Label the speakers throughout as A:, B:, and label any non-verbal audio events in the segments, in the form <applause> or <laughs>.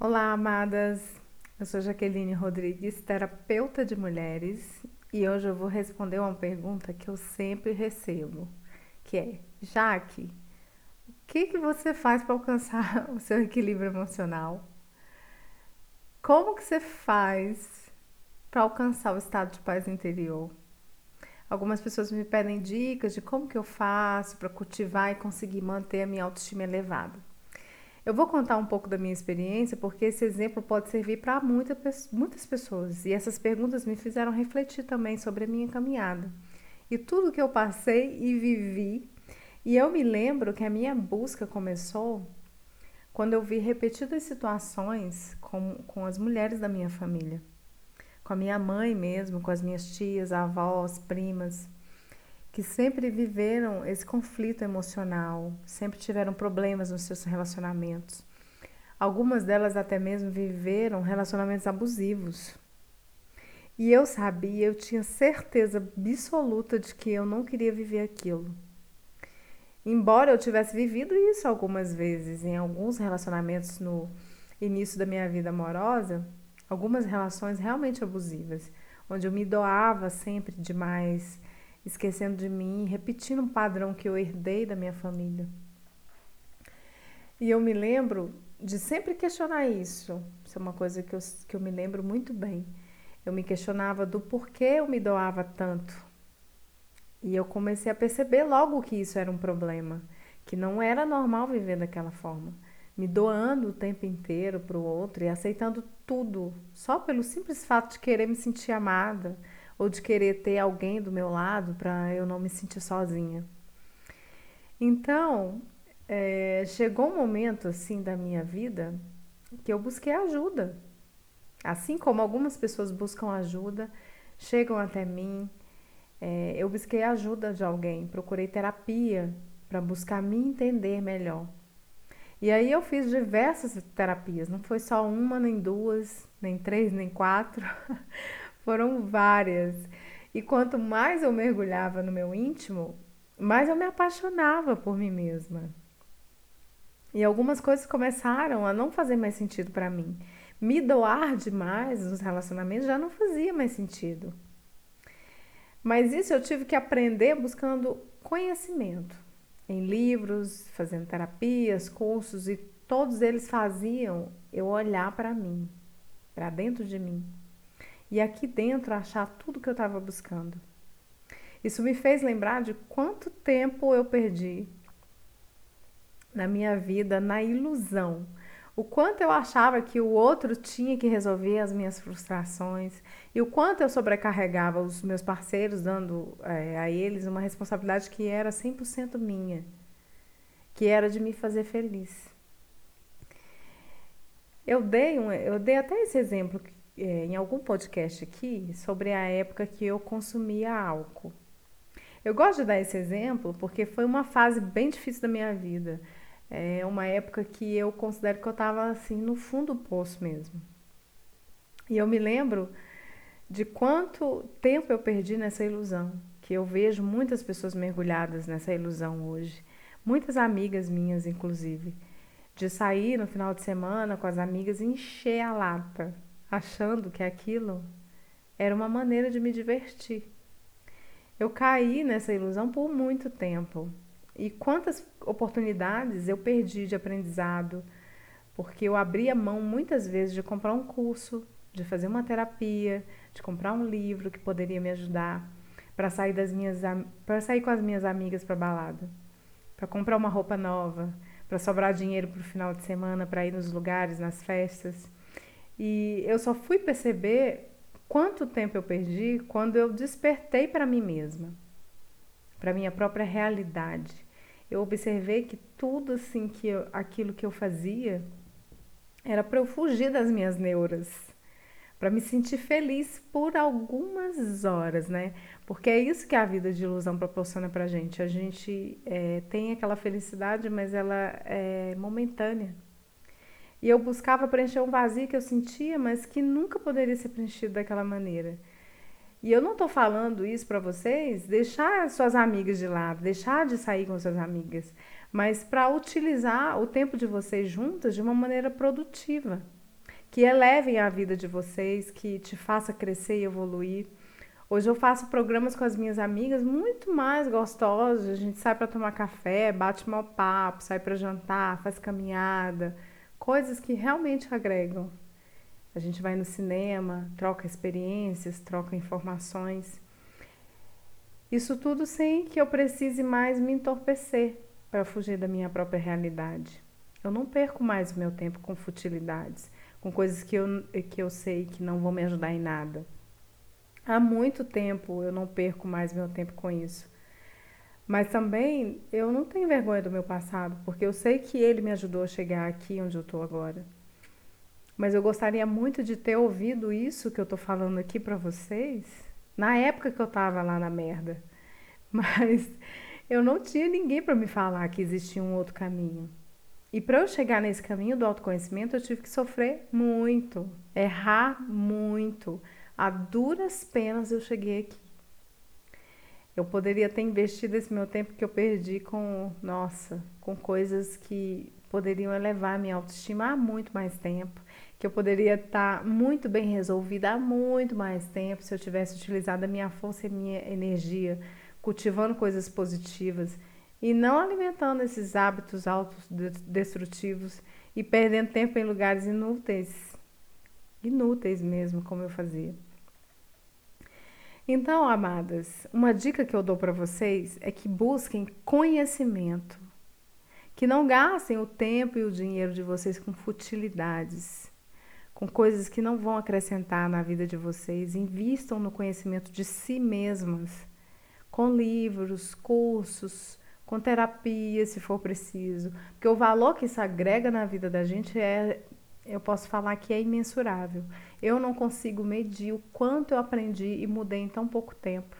A: Olá, amadas! Eu sou Jaqueline Rodrigues, terapeuta de mulheres, e hoje eu vou responder uma pergunta que eu sempre recebo, que é: Jaque, o que, que você faz para alcançar <laughs> o seu equilíbrio emocional? Como que você faz para alcançar o estado de paz interior? Algumas pessoas me pedem dicas de como que eu faço para cultivar e conseguir manter a minha autoestima elevada. Eu vou contar um pouco da minha experiência, porque esse exemplo pode servir para muita, muitas pessoas. E essas perguntas me fizeram refletir também sobre a minha caminhada e tudo que eu passei e vivi. E eu me lembro que a minha busca começou quando eu vi repetidas situações com, com as mulheres da minha família, com a minha mãe mesmo, com as minhas tias, avós, primas que sempre viveram esse conflito emocional, sempre tiveram problemas nos seus relacionamentos. Algumas delas até mesmo viveram relacionamentos abusivos. E eu sabia, eu tinha certeza absoluta de que eu não queria viver aquilo. Embora eu tivesse vivido isso algumas vezes em alguns relacionamentos no início da minha vida amorosa, algumas relações realmente abusivas, onde eu me doava sempre demais, esquecendo de mim, repetindo um padrão que eu herdei da minha família. E eu me lembro de sempre questionar isso. Isso é uma coisa que eu, que eu me lembro muito bem. Eu me questionava do porquê eu me doava tanto. E eu comecei a perceber logo que isso era um problema, que não era normal viver daquela forma, me doando o tempo inteiro para o outro e aceitando tudo, só pelo simples fato de querer me sentir amada, ou de querer ter alguém do meu lado para eu não me sentir sozinha. Então, é, chegou um momento assim da minha vida que eu busquei ajuda. Assim como algumas pessoas buscam ajuda, chegam até mim, é, eu busquei ajuda de alguém, procurei terapia para buscar me entender melhor. E aí eu fiz diversas terapias, não foi só uma, nem duas, nem três, nem quatro. <laughs> Foram várias. E quanto mais eu mergulhava no meu íntimo, mais eu me apaixonava por mim mesma. E algumas coisas começaram a não fazer mais sentido para mim. Me doar demais nos relacionamentos já não fazia mais sentido. Mas isso eu tive que aprender buscando conhecimento em livros, fazendo terapias, cursos e todos eles faziam eu olhar para mim, para dentro de mim e aqui dentro achar tudo que eu estava buscando. Isso me fez lembrar de quanto tempo eu perdi na minha vida na ilusão. O quanto eu achava que o outro tinha que resolver as minhas frustrações e o quanto eu sobrecarregava os meus parceiros, dando é, a eles uma responsabilidade que era 100% minha, que era de me fazer feliz. Eu dei, um, eu dei até esse exemplo é, em algum podcast aqui sobre a época que eu consumia álcool. Eu gosto de dar esse exemplo porque foi uma fase bem difícil da minha vida. É uma época que eu considero que eu estava assim no fundo do poço mesmo. E eu me lembro de quanto tempo eu perdi nessa ilusão, que eu vejo muitas pessoas mergulhadas nessa ilusão hoje. Muitas amigas minhas, inclusive, de sair no final de semana com as amigas e encher a lata achando que aquilo era uma maneira de me divertir. Eu caí nessa ilusão por muito tempo. E quantas oportunidades eu perdi de aprendizado, porque eu abria mão muitas vezes de comprar um curso, de fazer uma terapia, de comprar um livro que poderia me ajudar para sair das minhas para sair com as minhas amigas para balada, para comprar uma roupa nova, para sobrar dinheiro para o final de semana para ir nos lugares, nas festas. E eu só fui perceber quanto tempo eu perdi quando eu despertei para mim mesma, para minha própria realidade. Eu observei que tudo assim que eu, aquilo que eu fazia era para eu fugir das minhas neuras, para me sentir feliz por algumas horas, né? Porque é isso que a vida de ilusão proporciona para gente. A gente é, tem aquela felicidade, mas ela é momentânea. E eu buscava preencher um vazio que eu sentia, mas que nunca poderia ser preenchido daquela maneira. E eu não estou falando isso para vocês deixar suas amigas de lado, deixar de sair com suas amigas, mas para utilizar o tempo de vocês juntas de uma maneira produtiva, que elevem a vida de vocês, que te faça crescer e evoluir. Hoje eu faço programas com as minhas amigas muito mais gostosos. A gente sai para tomar café, bate mal papo, sai para jantar, faz caminhada, coisas que realmente agregam. A gente vai no cinema, troca experiências, troca informações. Isso tudo sem que eu precise mais me entorpecer para fugir da minha própria realidade. Eu não perco mais o meu tempo com futilidades, com coisas que eu, que eu sei que não vão me ajudar em nada. Há muito tempo eu não perco mais meu tempo com isso. Mas também eu não tenho vergonha do meu passado, porque eu sei que ele me ajudou a chegar aqui onde eu estou agora. Mas eu gostaria muito de ter ouvido isso que eu estou falando aqui para vocês na época que eu estava lá na merda. <laughs> Mas eu não tinha ninguém para me falar que existia um outro caminho. E para eu chegar nesse caminho do autoconhecimento, eu tive que sofrer muito, errar muito. A duras penas eu cheguei aqui. Eu poderia ter investido esse meu tempo que eu perdi com, nossa, com coisas que poderiam elevar minha autoestima há muito mais tempo, que eu poderia estar muito bem resolvida há muito mais tempo se eu tivesse utilizado a minha força e minha energia cultivando coisas positivas e não alimentando esses hábitos autodestrutivos e perdendo tempo em lugares inúteis, inúteis mesmo, como eu fazia. Então, amadas, uma dica que eu dou para vocês é que busquem conhecimento, que não gastem o tempo e o dinheiro de vocês com futilidades, com coisas que não vão acrescentar na vida de vocês. Invistam no conhecimento de si mesmas, com livros, cursos, com terapia, se for preciso. Porque o valor que isso agrega na vida da gente é, eu posso falar que é imensurável. Eu não consigo medir o quanto eu aprendi e mudei em tão pouco tempo.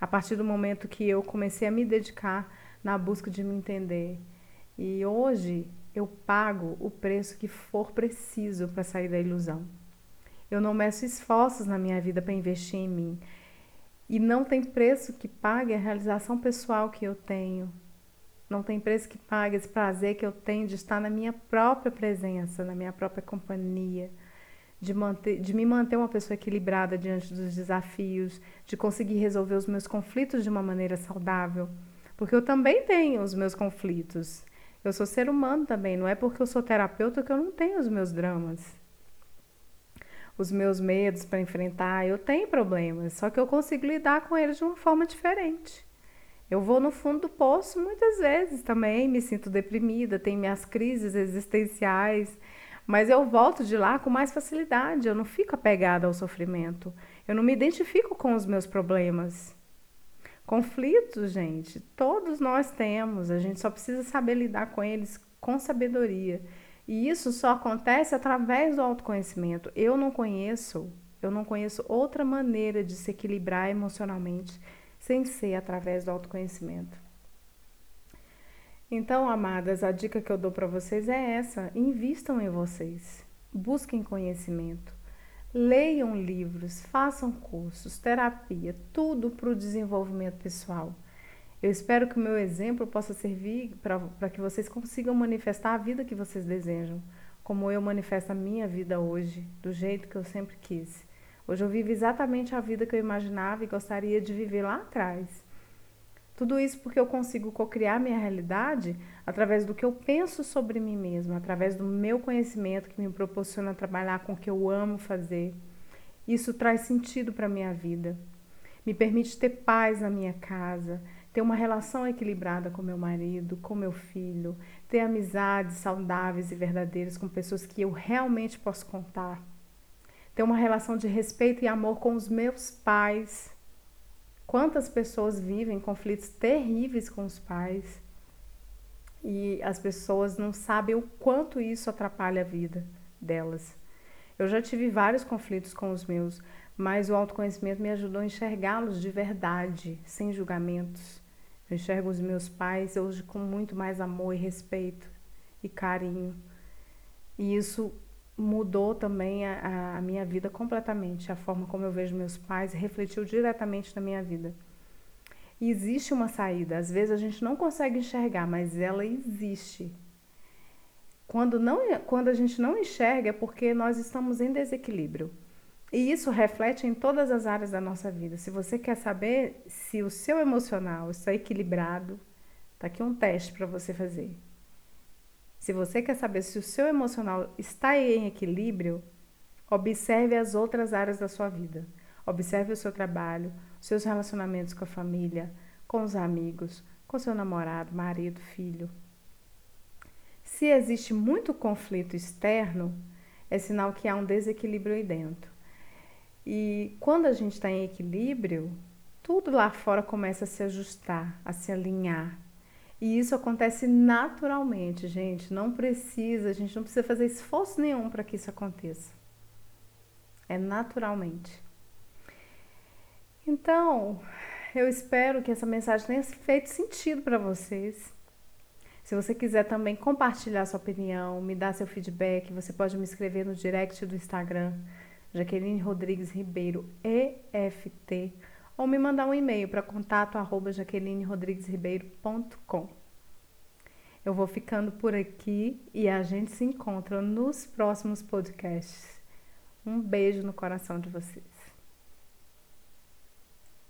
A: A partir do momento que eu comecei a me dedicar na busca de me entender. E hoje eu pago o preço que for preciso para sair da ilusão. Eu não meço esforços na minha vida para investir em mim. E não tem preço que pague a realização pessoal que eu tenho. Não tem preço que pague esse prazer que eu tenho de estar na minha própria presença, na minha própria companhia, de, manter, de me manter uma pessoa equilibrada diante dos desafios, de conseguir resolver os meus conflitos de uma maneira saudável. Porque eu também tenho os meus conflitos. Eu sou ser humano também, não é porque eu sou terapeuta que eu não tenho os meus dramas os meus medos para enfrentar, eu tenho problemas, só que eu consigo lidar com eles de uma forma diferente. Eu vou no fundo do poço muitas vezes também, me sinto deprimida, tenho minhas crises existenciais, mas eu volto de lá com mais facilidade, eu não fico apegada ao sofrimento, eu não me identifico com os meus problemas. Conflitos, gente, todos nós temos, a gente só precisa saber lidar com eles com sabedoria. E isso só acontece através do autoconhecimento. Eu não conheço, eu não conheço outra maneira de se equilibrar emocionalmente sem ser através do autoconhecimento. Então, amadas, a dica que eu dou para vocês é essa: invistam em vocês, busquem conhecimento, leiam livros, façam cursos, terapia, tudo para o desenvolvimento pessoal. Eu espero que o meu exemplo possa servir para que vocês consigam manifestar a vida que vocês desejam, como eu manifesto a minha vida hoje, do jeito que eu sempre quis. Hoje eu vivo exatamente a vida que eu imaginava e gostaria de viver lá atrás. Tudo isso porque eu consigo cocriar minha realidade através do que eu penso sobre mim mesma, através do meu conhecimento que me proporciona trabalhar com o que eu amo fazer. Isso traz sentido para minha vida. Me permite ter paz na minha casa, ter uma relação equilibrada com meu marido, com meu filho, ter amizades saudáveis e verdadeiras com pessoas que eu realmente posso contar, ter uma relação de respeito e amor com os meus pais. Quantas pessoas vivem conflitos terríveis com os pais e as pessoas não sabem o quanto isso atrapalha a vida delas. Eu já tive vários conflitos com os meus, mas o autoconhecimento me ajudou a enxergá-los de verdade, sem julgamentos. Eu enxergo os meus pais hoje com muito mais amor e respeito e carinho. E isso mudou também a, a, minha vida completamente. A forma como eu vejo meus pais refletiu diretamente na minha vida. E existe uma saída. Às vezes a gente não consegue enxergar, mas ela existe. Quando, não, quando a gente não enxerga é porque nós estamos em desequilíbrio. E isso reflete em todas as áreas da nossa vida. Se você quer saber se o seu emocional está equilibrado, tá aqui um teste para você fazer. Se você quer saber se o seu emocional está em equilíbrio, observe as outras áreas da sua vida. Observe o seu trabalho, seus relacionamentos com a família, com os amigos, com seu namorado, marido, filho. Se existe muito conflito externo, é sinal que há um desequilíbrio aí dentro. E quando a gente está em equilíbrio, tudo lá fora começa a se ajustar, a se alinhar. E isso acontece naturalmente, gente. Não precisa, a gente não precisa fazer esforço nenhum para que isso aconteça. É naturalmente. Então, eu espero que essa mensagem tenha feito sentido para vocês. Se você quiser também compartilhar sua opinião, me dar seu feedback, você pode me escrever no direct do Instagram, Jaqueline Rodrigues Ribeiro, EFT, ou me mandar um e-mail para contato arroba jaquelinerodriguesribeiro.com. Eu vou ficando por aqui e a gente se encontra nos próximos podcasts. Um beijo no coração de vocês.